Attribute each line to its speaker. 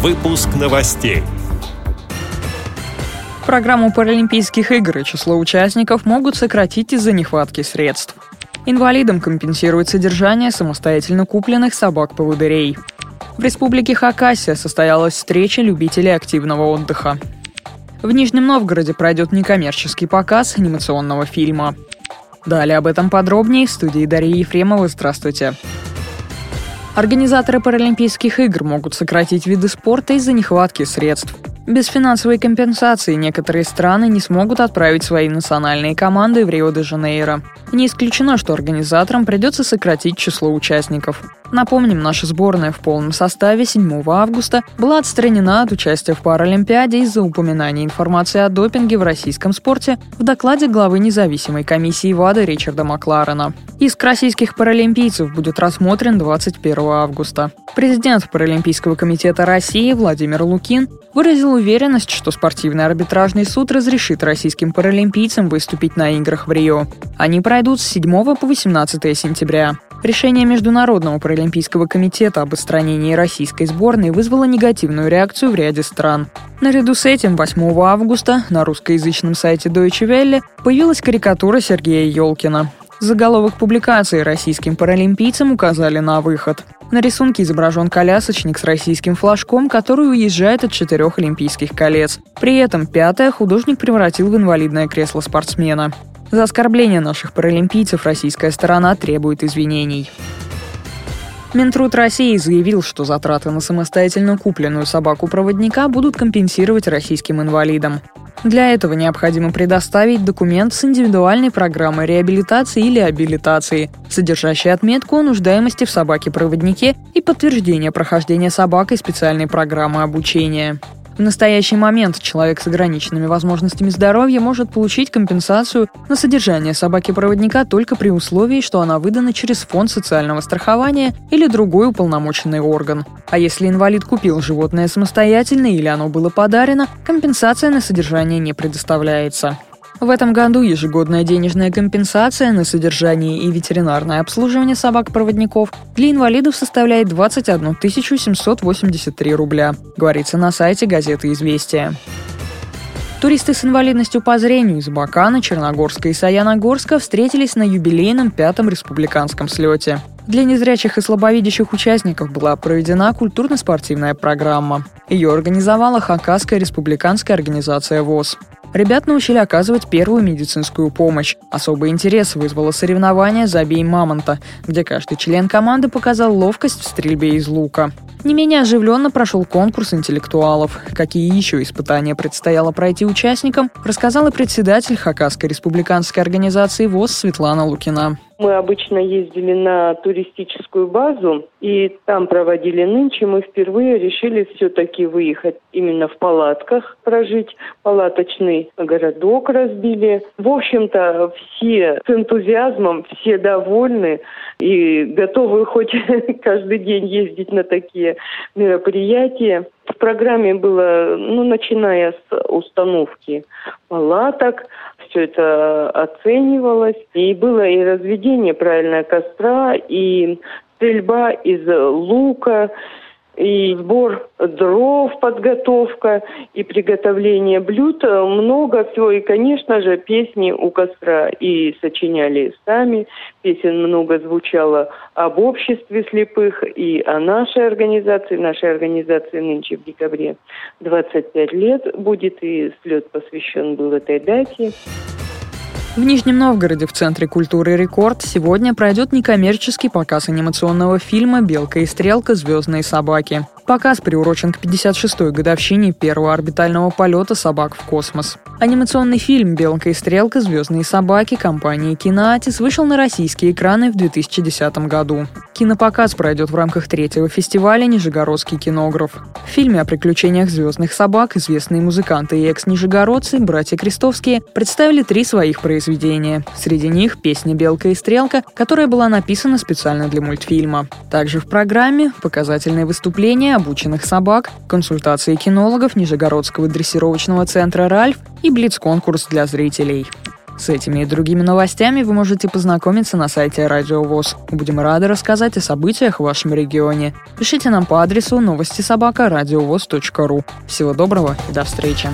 Speaker 1: Выпуск новостей.
Speaker 2: Программу Паралимпийских игр и число участников могут сократить из-за нехватки средств. Инвалидам компенсирует содержание самостоятельно купленных собак-поводырей. В республике Хакасия состоялась встреча любителей активного отдыха. В Нижнем Новгороде пройдет некоммерческий показ анимационного фильма. Далее об этом подробнее в студии Дарьи Ефремова. Здравствуйте. Организаторы Паралимпийских игр могут сократить виды спорта из-за нехватки средств. Без финансовой компенсации некоторые страны не смогут отправить свои национальные команды в Рио-де-Жанейро. Не исключено, что организаторам придется сократить число участников. Напомним, наша сборная в полном составе 7 августа была отстранена от участия в Паралимпиаде из-за упоминания информации о допинге в российском спорте в докладе главы независимой комиссии ВАДА Ричарда Макларена. Иск российских паралимпийцев будет рассмотрен 21 августа. Президент Паралимпийского комитета России Владимир Лукин выразил уверенность, что спортивный арбитражный суд разрешит российским паралимпийцам выступить на играх в Рио. Они пройдут с 7 по 18 сентября. Решение Международного паралимпийского комитета об отстранении российской сборной вызвало негативную реакцию в ряде стран. Наряду с этим 8 августа на русскоязычном сайте Deutsche Welle появилась карикатура Сергея Ёлкина. Заголовок публикации российским паралимпийцам указали на выход. На рисунке изображен колясочник с российским флажком, который уезжает от четырех олимпийских колец. При этом пятое художник превратил в инвалидное кресло спортсмена. За оскорбление наших паралимпийцев российская сторона требует извинений. Минтруд России заявил, что затраты на самостоятельно купленную собаку-проводника будут компенсировать российским инвалидам. Для этого необходимо предоставить документ с индивидуальной программой реабилитации или абилитации, содержащий отметку о нуждаемости в собаке-проводнике и подтверждение прохождения собакой специальной программы обучения. В настоящий момент человек с ограниченными возможностями здоровья может получить компенсацию на содержание собаки-проводника только при условии, что она выдана через фонд социального страхования или другой уполномоченный орган. А если инвалид купил животное самостоятельно или оно было подарено, компенсация на содержание не предоставляется. В этом году ежегодная денежная компенсация на содержание и ветеринарное обслуживание собак-проводников для инвалидов составляет 21 783 рубля, говорится на сайте газеты «Известия». Туристы с инвалидностью по зрению из Бакана, Черногорска и Саяногорска встретились на юбилейном пятом республиканском слете. Для незрячих и слабовидящих участников была проведена культурно-спортивная программа. Ее организовала Хакасская республиканская организация ВОЗ. Ребят научили оказывать первую медицинскую помощь. Особый интерес вызвало соревнование «Забей мамонта», где каждый член команды показал ловкость в стрельбе из лука. Не менее оживленно прошел конкурс интеллектуалов. Какие еще испытания предстояло пройти участникам, рассказала председатель Хакасской республиканской организации ВОЗ Светлана Лукина.
Speaker 3: Мы обычно ездили на туристическую базу и там проводили нынче. Мы впервые решили все-таки выехать именно в палатках, прожить. Палаточный городок разбили. В общем-то, все с энтузиазмом, все довольны и готовы хоть каждый день ездить на такие мероприятия. Программе было, ну, начиная с установки палаток, все это оценивалось. И было и разведение правильно костра, и стрельба из лука, и сбор дров, подготовка и приготовление блюд, много всего. И, конечно же, песни у костра и сочиняли сами. Песен много звучало об обществе слепых и о нашей организации. Нашей организации нынче в декабре 25 лет будет, и слет посвящен был этой дате.
Speaker 2: В Нижнем Новгороде в Центре культуры «Рекорд» сегодня пройдет некоммерческий показ анимационного фильма «Белка и стрелка. Звездные собаки». Показ приурочен к 56-й годовщине первого орбитального полета собак в космос. Анимационный фильм «Белка и стрелка. Звездные собаки» компании «Киноатис» вышел на российские экраны в 2010 году. Кинопоказ пройдет в рамках третьего фестиваля «Нижегородский кинограф». В фильме о приключениях звездных собак известные музыканты и экс-нижегородцы, братья Крестовские, представили три своих произведения. Среди них песня «Белка и стрелка», которая была написана специально для мультфильма. Также в программе показательные выступления обученных собак, консультации кинологов Нижегородского дрессировочного центра «Ральф» и блиц-конкурс для зрителей. С этими и другими новостями вы можете познакомиться на сайте Радио ВОЗ. Будем рады рассказать о событиях в вашем регионе. Пишите нам по адресу новости собака ру. Всего доброго и до встречи.